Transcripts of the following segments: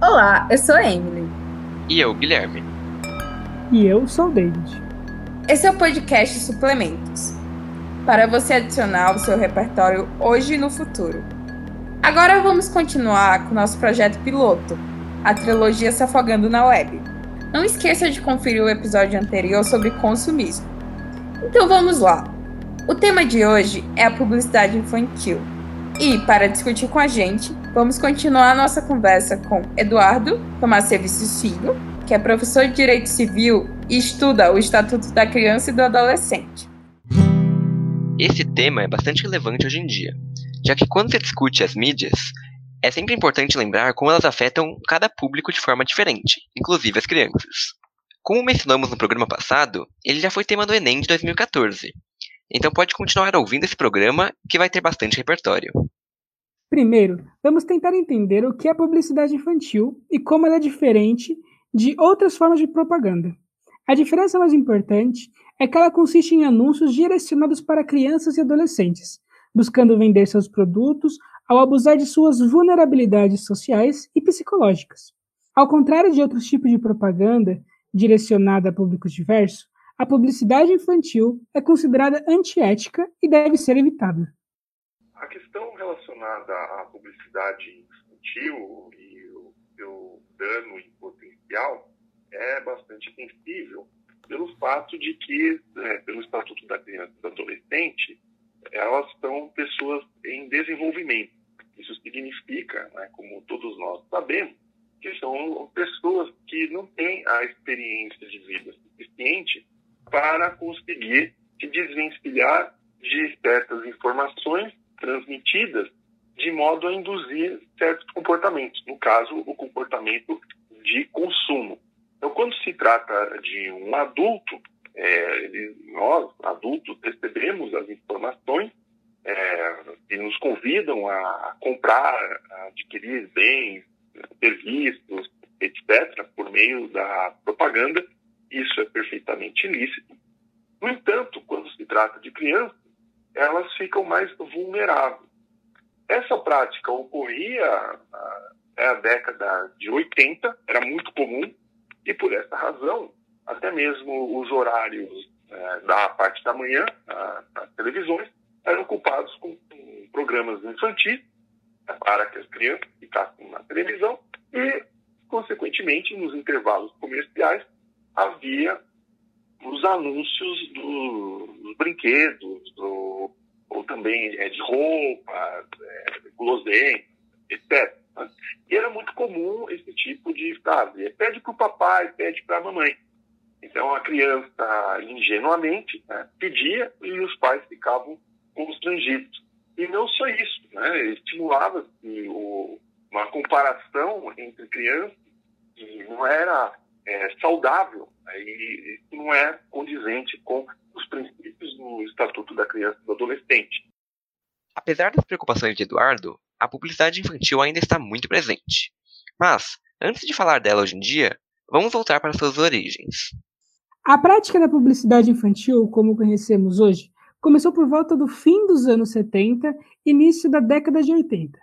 Olá, eu sou a Emily. E eu, Guilherme. E eu sou o David. Esse é o podcast Suplementos para você adicionar ao seu repertório hoje e no futuro. Agora vamos continuar com nosso projeto piloto, a trilogia Se Afogando na Web. Não esqueça de conferir o episódio anterior sobre consumismo. Então vamos lá. O tema de hoje é a publicidade infantil. E, para discutir com a gente, vamos continuar a nossa conversa com Eduardo Tomás Serviços Filho, que é professor de Direito Civil e estuda o Estatuto da Criança e do Adolescente. Esse tema é bastante relevante hoje em dia, já que quando se discute as mídias, é sempre importante lembrar como elas afetam cada público de forma diferente, inclusive as crianças. Como mencionamos no programa passado, ele já foi tema do Enem de 2014, então pode continuar ouvindo esse programa que vai ter bastante repertório. Primeiro, vamos tentar entender o que é publicidade infantil e como ela é diferente de outras formas de propaganda. A diferença mais importante é que ela consiste em anúncios direcionados para crianças e adolescentes, buscando vender seus produtos ao abusar de suas vulnerabilidades sociais e psicológicas. Ao contrário de outros tipos de propaganda direcionada a públicos diversos, a publicidade infantil é considerada antiética e deve ser evitada. A questão relacionada à publicidade infantil e o seu dano em potencial é bastante sensível pelo fato de que, é, pelo Estatuto da Criança e do Adolescente, elas são pessoas em desenvolvimento. Isso significa, né, como todos nós sabemos, que são pessoas que não têm a experiência de vida suficiente para conseguir se desvencilhar de certas informações transmitidas de modo a induzir certos comportamentos, no caso, o comportamento de consumo. Então, quando se trata de um adulto, é, nós, adultos, recebemos as informações é, que nos convidam a comprar, a adquirir bens, serviços, etc., por meio da propaganda. Isso é perfeitamente ilícito. No entanto, quando se trata de crianças, elas ficam mais vulneráveis. Essa prática ocorria na década de 80, era muito comum, e por essa razão, até mesmo os horários é, da parte da manhã nas televisões eram ocupados com, com programas infantis né, para que as crianças ficassem na televisão e, consequentemente, nos intervalos comerciais havia os anúncios do, dos brinquedos, do, também é, de roupas, é, guloseimas, etc. E era muito comum esse tipo de frase. Pede para o papai, pede para a mamãe. Então a criança ingenuamente né, pedia e os pais ficavam constrangidos. E não só isso, né, estimulava uma comparação entre crianças que não era é, saudável né, e não é condizente com os princípios do Estatuto da Criança e do Adolescente. Apesar das preocupações de Eduardo, a publicidade infantil ainda está muito presente. Mas, antes de falar dela hoje em dia, vamos voltar para suas origens. A prática da publicidade infantil, como conhecemos hoje, começou por volta do fim dos anos 70 e início da década de 80.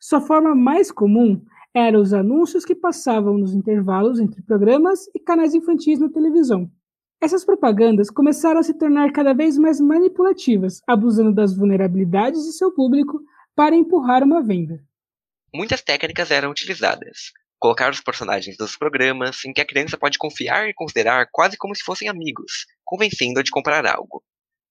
Sua forma mais comum eram os anúncios que passavam nos intervalos entre programas e canais infantis na televisão. Essas propagandas começaram a se tornar cada vez mais manipulativas, abusando das vulnerabilidades de seu público para empurrar uma venda. Muitas técnicas eram utilizadas. Colocar os personagens dos programas em que a criança pode confiar e considerar quase como se fossem amigos, convencendo-a de comprar algo.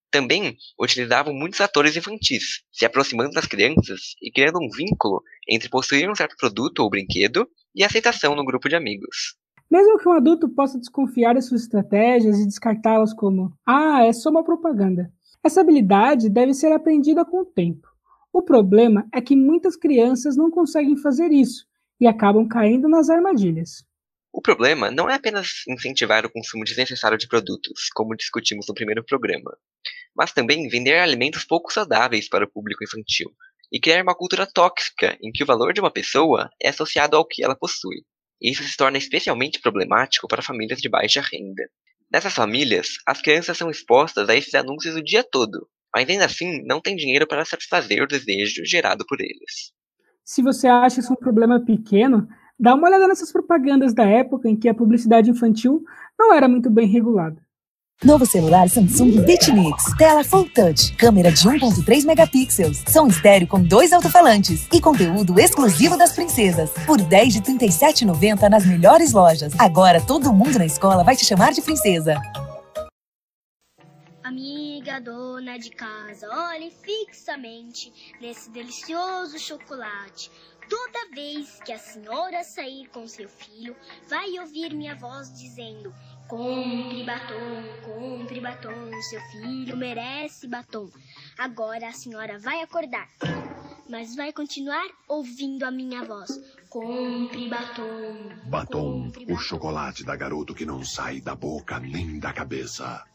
Também utilizavam muitos atores infantis, se aproximando das crianças e criando um vínculo entre possuir um certo produto ou brinquedo e aceitação no grupo de amigos. Mesmo que um adulto possa desconfiar das suas estratégias e descartá-las como, ah, é só uma propaganda. Essa habilidade deve ser aprendida com o tempo. O problema é que muitas crianças não conseguem fazer isso e acabam caindo nas armadilhas. O problema não é apenas incentivar o consumo desnecessário de produtos, como discutimos no primeiro programa, mas também vender alimentos pouco saudáveis para o público infantil e criar uma cultura tóxica em que o valor de uma pessoa é associado ao que ela possui. Isso se torna especialmente problemático para famílias de baixa renda. Nessas famílias, as crianças são expostas a esses anúncios o dia todo, mas ainda assim não tem dinheiro para satisfazer o desejo gerado por eles. Se você acha isso um problema pequeno, Dá uma olhada nessas propagandas da época em que a publicidade infantil não era muito bem regulada. Novo celular Samsung Bitmix. Tela Full Touch. Câmera de 1.3 megapixels. Som estéreo com dois alto-falantes. E conteúdo exclusivo das princesas. Por 10 de 37,90 nas melhores lojas. Agora todo mundo na escola vai te chamar de princesa. Amiga dona de casa, olhe fixamente nesse delicioso chocolate. Toda vez que a senhora sair com seu filho, vai ouvir minha voz dizendo: Compre batom, compre batom, seu filho merece batom. Agora a senhora vai acordar, mas vai continuar ouvindo a minha voz. Compre batom. Batom, compre o chocolate da garoto que não sai da boca nem da cabeça.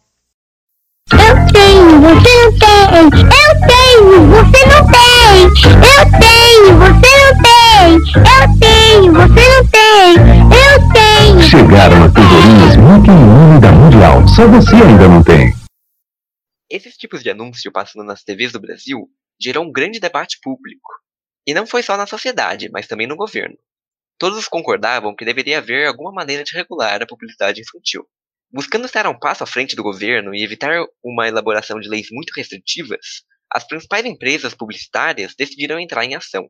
Eu tenho, você não tem. Eu tenho, você não tem. Eu tenho, você não tem. Eu tenho, você não tem. Eu tenho. Chegaram as tesourinhas muito imune da Mundial. Só você ainda não tem. Esses tipos de anúncio passando nas TVs do Brasil gerou um grande debate público. E não foi só na sociedade, mas também no governo. Todos concordavam que deveria haver alguma maneira de regular a publicidade infantil. Buscando estar um passo à frente do governo e evitar uma elaboração de leis muito restritivas, as principais empresas publicitárias decidiram entrar em ação.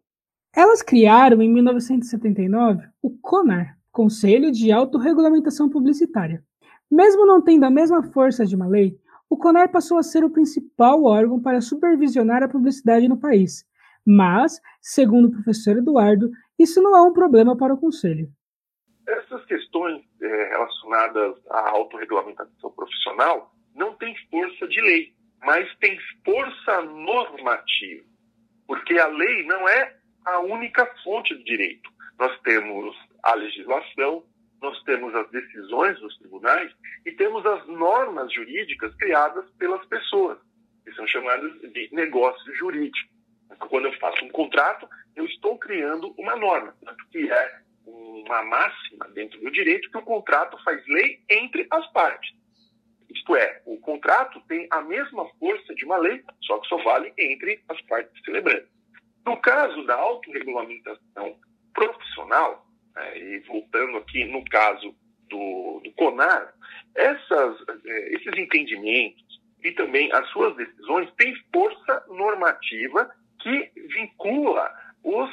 Elas criaram, em 1979, o CONAR, Conselho de Autorregulamentação Publicitária. Mesmo não tendo a mesma força de uma lei, o CONAR passou a ser o principal órgão para supervisionar a publicidade no país. Mas, segundo o professor Eduardo, isso não é um problema para o Conselho. Essas questões é, relacionadas à autorregulamentação profissional não têm força de lei, mas tem força normativa, porque a lei não é a única fonte do direito. Nós temos a legislação, nós temos as decisões dos tribunais e temos as normas jurídicas criadas pelas pessoas, que são chamadas de negócio jurídico. Então, quando eu faço um contrato, eu estou criando uma norma, que é uma máxima dentro do direito que o contrato faz lei entre as partes. Isto é, o contrato tem a mesma força de uma lei, só que só vale entre as partes celebrantes. No caso da autorregulamentação profissional, e voltando aqui no caso do, do CONAR, essas, eh, esses entendimentos e também as suas decisões têm força normativa que vincula os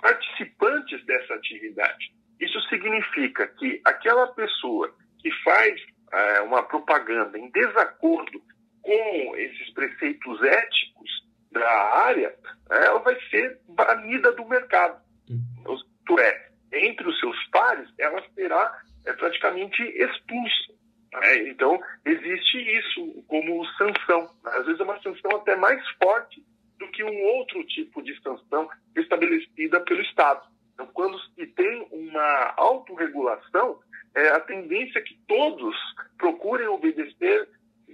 participantes dessa atividade. Isso significa que aquela pessoa que faz é, uma propaganda em desacordo com esses preceitos éticos da área, ela vai ser banida do mercado. Uhum. Isto é, entre os seus pares, ela será é, praticamente expulsa. Né? Então, existe isso como sanção. Às vezes é uma sanção até mais forte do que um outro tipo de sanção estabelecida pelo Estado. Então, quando se tem uma autorregulação, é, a tendência é que todos procurem obedecer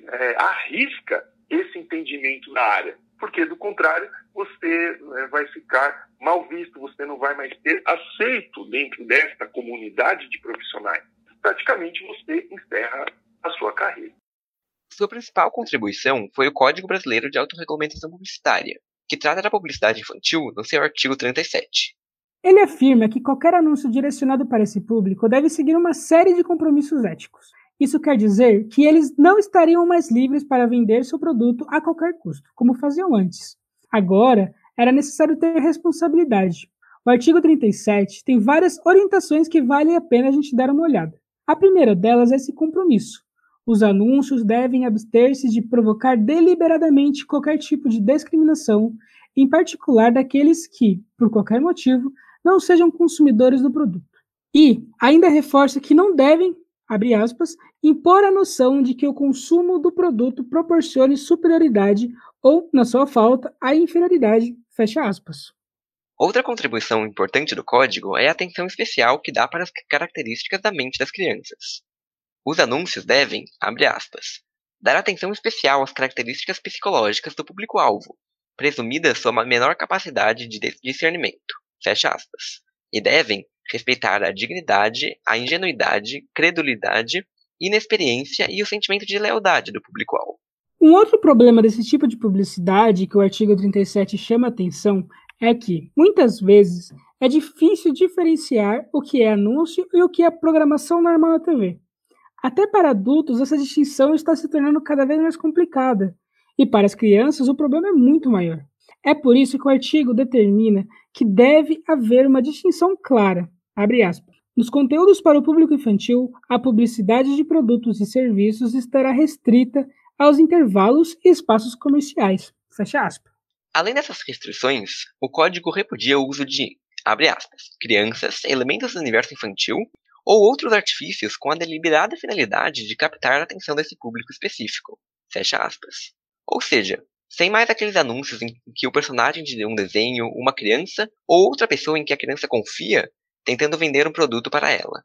é, à risca esse entendimento da área, porque do contrário você é, vai ficar mal visto, você não vai mais ser aceito dentro desta comunidade de profissionais. Praticamente você encerra a sua carreira. Sua principal contribuição foi o Código Brasileiro de Autorregulamentação Publicitária, que trata da publicidade infantil no seu artigo 37. Ele afirma que qualquer anúncio direcionado para esse público deve seguir uma série de compromissos éticos. Isso quer dizer que eles não estariam mais livres para vender seu produto a qualquer custo, como faziam antes. Agora, era necessário ter responsabilidade. O artigo 37 tem várias orientações que vale a pena a gente dar uma olhada. A primeira delas é esse compromisso. Os anúncios devem abster-se de provocar deliberadamente qualquer tipo de discriminação, em particular daqueles que, por qualquer motivo, não sejam consumidores do produto. E ainda reforça que não devem, abre aspas, impor a noção de que o consumo do produto proporcione superioridade ou, na sua falta, a inferioridade, fecha aspas. Outra contribuição importante do código é a atenção especial que dá para as características da mente das crianças. Os anúncios devem, abre aspas, dar atenção especial às características psicológicas do público-alvo, presumida sua menor capacidade de discernimento, fecha aspas, e devem respeitar a dignidade, a ingenuidade, credulidade, inexperiência e o sentimento de lealdade do público-alvo. Um outro problema desse tipo de publicidade que o artigo 37 chama atenção é que, muitas vezes, é difícil diferenciar o que é anúncio e o que é programação normal na TV. Até para adultos, essa distinção está se tornando cada vez mais complicada, e para as crianças o problema é muito maior. É por isso que o artigo determina que deve haver uma distinção clara, nos conteúdos para o público infantil, a publicidade de produtos e serviços estará restrita aos intervalos e espaços comerciais. Além dessas restrições, o código repudia o uso de, abre aspas, crianças, elementos do universo infantil ou outros artifícios com a deliberada finalidade de captar a atenção desse público específico. Fecha aspas. Ou seja, sem mais aqueles anúncios em que o personagem de um desenho, uma criança ou outra pessoa em que a criança confia, tentando vender um produto para ela.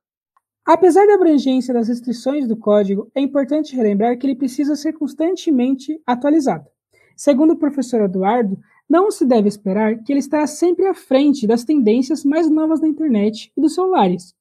Apesar da abrangência das restrições do código, é importante relembrar que ele precisa ser constantemente atualizado. Segundo o professor Eduardo, não se deve esperar que ele estará sempre à frente das tendências mais novas da internet e dos celulares.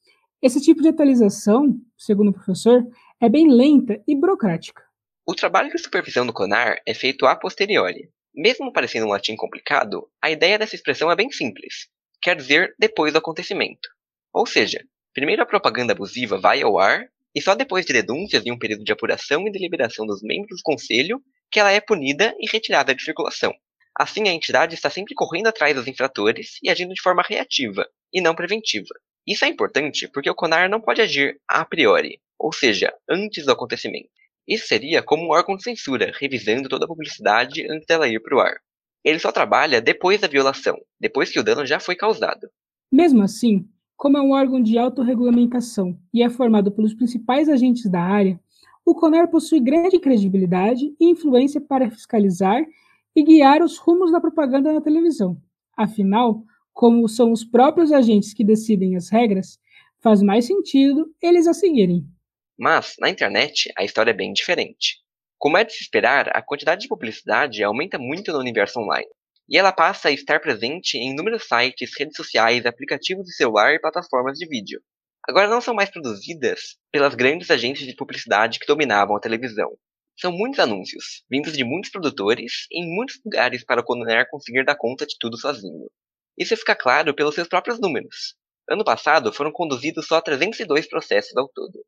Esse tipo de atualização, segundo o professor, é bem lenta e burocrática. O trabalho de supervisão do CONAR é feito a posteriori. Mesmo parecendo um latim complicado, a ideia dessa expressão é bem simples. Quer dizer depois do acontecimento. Ou seja, primeiro a propaganda abusiva vai ao ar, e só depois de denúncias e um período de apuração e deliberação dos membros do conselho que ela é punida e retirada de circulação. Assim, a entidade está sempre correndo atrás dos infratores e agindo de forma reativa, e não preventiva. Isso é importante porque o CONAR não pode agir a priori, ou seja, antes do acontecimento. Isso seria como um órgão de censura, revisando toda a publicidade antes dela ir para o ar. Ele só trabalha depois da violação, depois que o dano já foi causado. Mesmo assim, como é um órgão de autorregulamentação e é formado pelos principais agentes da área, o CONAR possui grande credibilidade e influência para fiscalizar e guiar os rumos da propaganda na televisão. Afinal, como são os próprios agentes que decidem as regras, faz mais sentido eles a seguirem. Mas, na internet, a história é bem diferente. Como é de se esperar, a quantidade de publicidade aumenta muito no universo online. E ela passa a estar presente em inúmeros sites, redes sociais, aplicativos de celular e plataformas de vídeo. Agora não são mais produzidas pelas grandes agências de publicidade que dominavam a televisão. São muitos anúncios, vindos de muitos produtores, em muitos lugares para o Conair conseguir dar conta de tudo sozinho. Isso fica claro pelos seus próprios números. Ano passado foram conduzidos só 302 processos ao todo.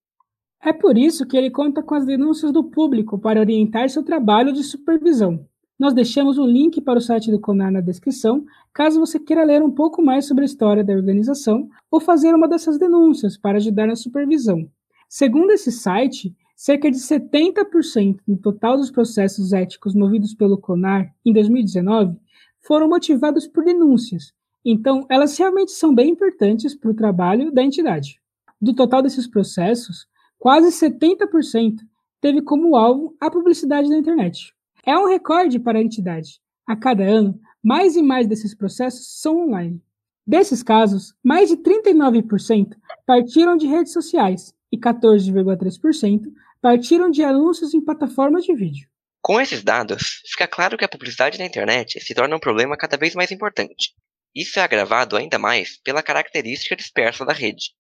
É por isso que ele conta com as denúncias do público para orientar seu trabalho de supervisão. Nós deixamos um link para o site do CONAR na descrição, caso você queira ler um pouco mais sobre a história da organização ou fazer uma dessas denúncias para ajudar na supervisão. Segundo esse site, cerca de 70% do total dos processos éticos movidos pelo CONAR em 2019 foram motivados por denúncias, então elas realmente são bem importantes para o trabalho da entidade. Do total desses processos, Quase 70% teve como alvo a publicidade na internet. É um recorde para a entidade. A cada ano, mais e mais desses processos são online. Desses casos, mais de 39% partiram de redes sociais e 14,3% partiram de anúncios em plataformas de vídeo. Com esses dados, fica claro que a publicidade na internet se torna um problema cada vez mais importante. Isso é agravado ainda mais pela característica dispersa da rede.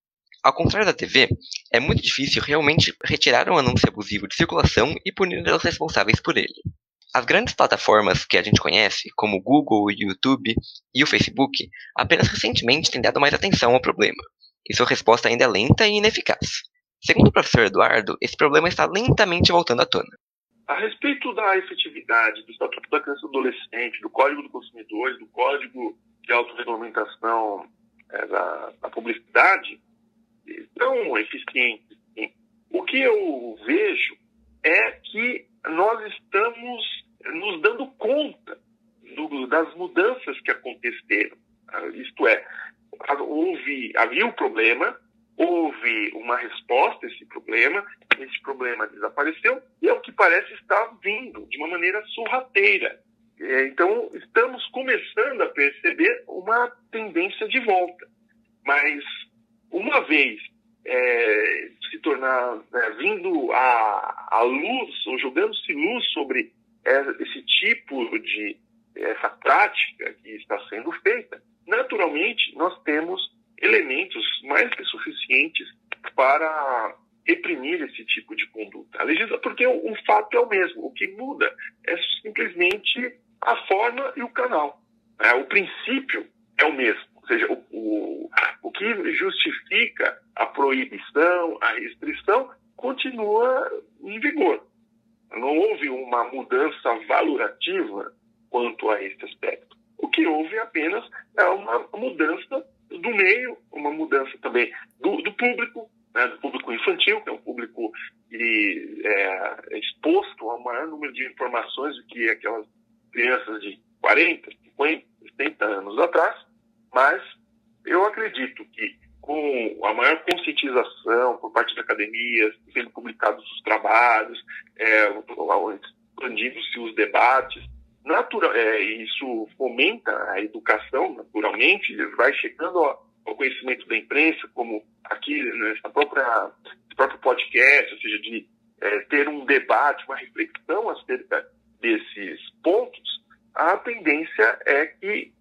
Ao contrário da TV, é muito difícil realmente retirar um anúncio abusivo de circulação e punir os responsáveis por ele. As grandes plataformas que a gente conhece, como o Google, o YouTube e o Facebook, apenas recentemente têm dado mais atenção ao problema, e sua resposta ainda é lenta e ineficaz. Segundo o professor Eduardo, esse problema está lentamente voltando à tona. A respeito da efetividade do Estatuto da Criança e do Adolescente, do Código do Consumidor, do Código de Autorregulamentação é, da, da Publicidade, tão eficientes. O que eu vejo é que nós estamos nos dando conta do, das mudanças que aconteceram. Ah, isto é, houve, havia um problema, houve uma resposta a esse problema, esse problema desapareceu e, ao que parece, está vindo de uma maneira sorrateira. É, então, estamos começando a perceber uma tendência de volta. Mas uma vez é, se tornar, é, vindo à luz, ou jogando-se luz sobre esse tipo de, essa prática que está sendo feita, naturalmente nós temos elementos mais que suficientes para reprimir esse tipo de conduta. A legislação, porque o, o fato é o mesmo, o que muda é simplesmente a forma e o canal. Né? O princípio é o mesmo. Ou seja, o, que justifica a proibição, a restrição, continua em vigor. Não houve uma mudança valorativa quanto a esse aspecto. O que houve apenas é uma mudança do meio, uma mudança também do, do público, né, do público infantil, que é um público que é exposto ao maior número de informações do que aquelas crianças de 40, 50, 60 anos atrás, mas eu acredito que com a maior conscientização por parte da academia, sendo publicados os trabalhos, é, expandindo-se os debates, natural, é, isso fomenta a educação naturalmente, vai chegando ao, conhecimento da imprensa, como aqui nessa própria próprio podcast, ou seja, de é, ter um debate, uma reflexão acerca desses pontos, a tendência é que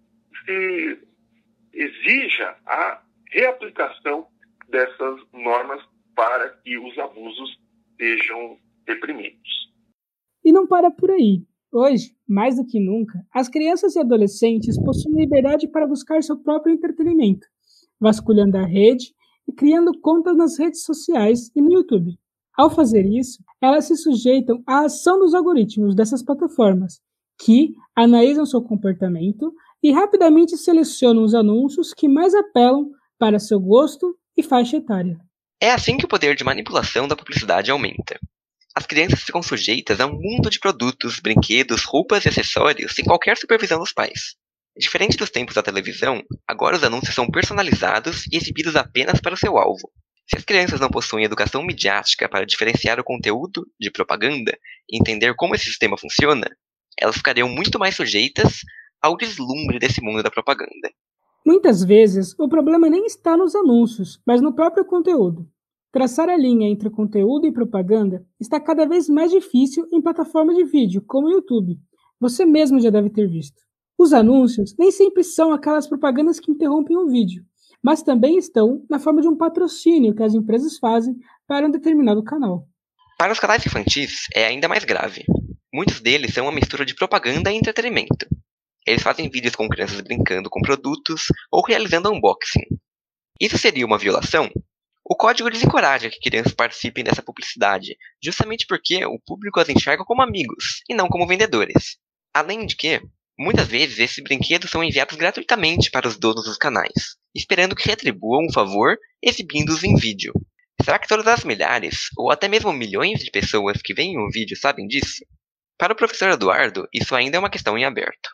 se exija a reaplicação dessas normas para que os abusos sejam reprimidos. E não para por aí. Hoje, mais do que nunca, as crianças e adolescentes possuem liberdade para buscar seu próprio entretenimento, vasculhando a rede e criando contas nas redes sociais e no YouTube. Ao fazer isso, elas se sujeitam à ação dos algoritmos dessas plataformas, que analisam seu comportamento e rapidamente selecionam os anúncios que mais apelam para seu gosto e faixa etária. É assim que o poder de manipulação da publicidade aumenta. As crianças ficam sujeitas a um mundo de produtos, brinquedos, roupas e acessórios sem qualquer supervisão dos pais. Diferente dos tempos da televisão, agora os anúncios são personalizados e exibidos apenas para o seu alvo. Se as crianças não possuem educação midiática para diferenciar o conteúdo de propaganda e entender como esse sistema funciona, elas ficariam muito mais sujeitas ao deslumbre desse mundo da propaganda. Muitas vezes, o problema nem está nos anúncios, mas no próprio conteúdo. Traçar a linha entre conteúdo e propaganda está cada vez mais difícil em plataformas de vídeo, como o YouTube. Você mesmo já deve ter visto. Os anúncios nem sempre são aquelas propagandas que interrompem o vídeo, mas também estão na forma de um patrocínio que as empresas fazem para um determinado canal. Para os canais infantis, é ainda mais grave. Muitos deles são uma mistura de propaganda e entretenimento. Eles fazem vídeos com crianças brincando com produtos ou realizando unboxing. Isso seria uma violação? O código desencoraja que crianças participem dessa publicidade, justamente porque o público as enxerga como amigos e não como vendedores. Além de que, Muitas vezes esses brinquedos são enviados gratuitamente para os donos dos canais, esperando que retribuam o favor exibindo-os em vídeo. Será que todas as milhares, ou até mesmo milhões de pessoas que veem o vídeo sabem disso? Para o professor Eduardo, isso ainda é uma questão em aberto.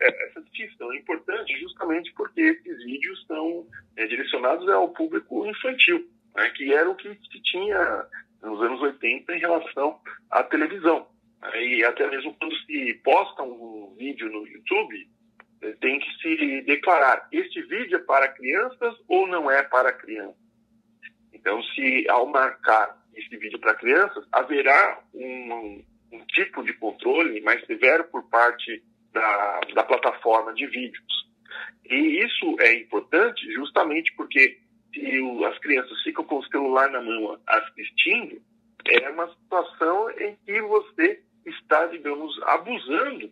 É, essa distinção é importante justamente porque esses vídeos são é, direcionados ao público infantil, né, que era o que se tinha nos anos 80 em relação à televisão. E até mesmo quando se posta um vídeo no YouTube, eh, tem que se declarar: este vídeo é para crianças ou não é para crianças? Então, se ao marcar esse vídeo para crianças, haverá um, um, tipo de controle mais severo por parte da, da plataforma de vídeos. E isso é importante justamente porque se as crianças ficam com o celular na mão assistindo, é uma situação em que você está, digamos, abusando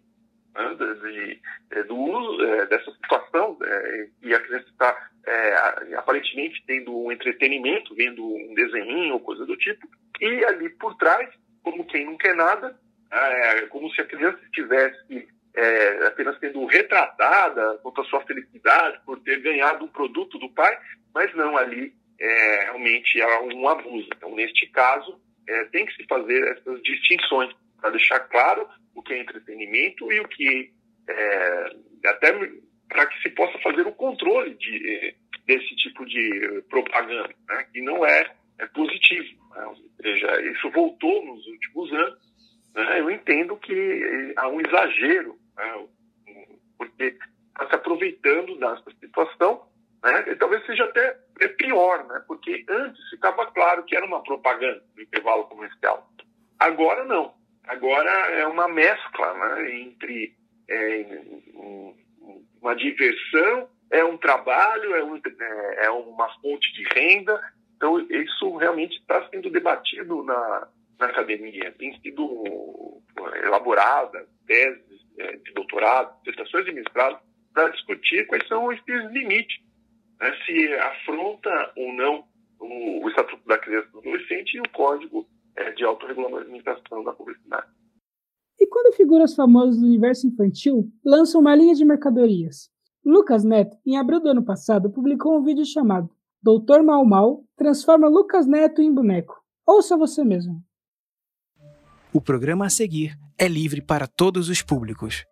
né, de, de, do uso é, dessa situação é, e a criança está é, aparentemente tendo um entretenimento, vendo um desenho ou coisa do tipo, e ali por trás, como quem não quer nada, é, como se a criança estivesse é, apenas sendo retratada quanto à sua felicidade por ter ganhado um produto do pai, mas não ali é, realmente há um abuso. Então, neste caso, tem que se fazer essas distinções para deixar claro o que é entretenimento e o que é, até para que se possa fazer o controle de, desse tipo de propaganda, né, que não é, é positivo. Né, ou seja, isso voltou nos últimos anos. Né, eu entendo que há um exagero, né, porque está se aproveitando dessa situação, né, e talvez seja até é pior, né, porque antes ficava claro que era uma propaganda no intervalo comercial. Agora não. Agora é uma mescla né, entre é, uma diversão, é um trabalho, é, um, é, é uma fonte de renda. Então, isso realmente está sendo debatido na, na academia. Tem sido elaborada teses é, de doutorado, dissertações de mestrado, para discutir quais são esses limites né, se afronta ou não o, o Estatuto da Criança e do Adolescente e o Código é, de Autorregulamentação da Publicidade. E quando figuras famosas do universo infantil lançam uma linha de mercadorias? Lucas Neto, em abril do ano passado, publicou um vídeo chamado Doutor Mal Mal transforma Lucas Neto em boneco. Ouça você mesmo. O programa a seguir é livre para todos os públicos.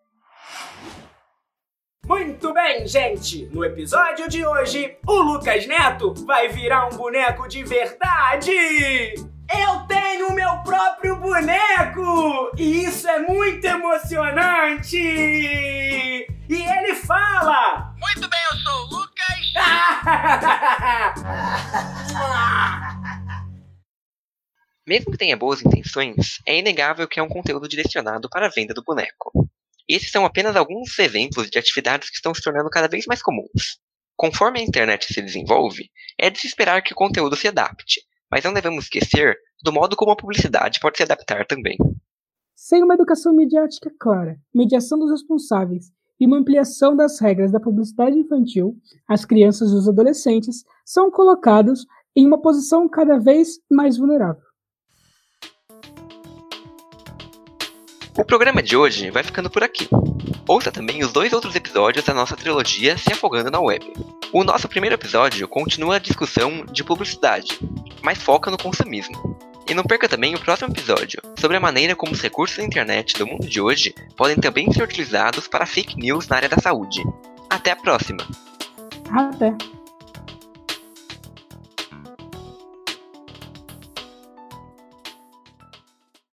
Muito bem, gente! No episódio de hoje, o Lucas Neto vai virar um boneco de verdade! Eu tenho meu próprio boneco! E isso é muito emocionante! E ele fala! Muito bem, eu sou o Lucas! Mesmo que tenha boas intenções, é inegável que é um conteúdo direcionado para a venda do boneco. Esses são apenas alguns exemplos de atividades que estão se tornando cada vez mais comuns. Conforme a internet se desenvolve, é de se esperar que o conteúdo se adapte, mas não devemos esquecer do modo como a publicidade pode se adaptar também. Sem uma educação midiática clara, mediação dos responsáveis e uma ampliação das regras da publicidade infantil, as crianças e os adolescentes são colocados em uma posição cada vez mais vulnerável. O programa de hoje vai ficando por aqui. Ouça também os dois outros episódios da nossa trilogia Se Afogando na Web. O nosso primeiro episódio continua a discussão de publicidade, mas foca no consumismo. E não perca também o próximo episódio, sobre a maneira como os recursos da internet do mundo de hoje podem também ser utilizados para fake news na área da saúde. Até a próxima! Até!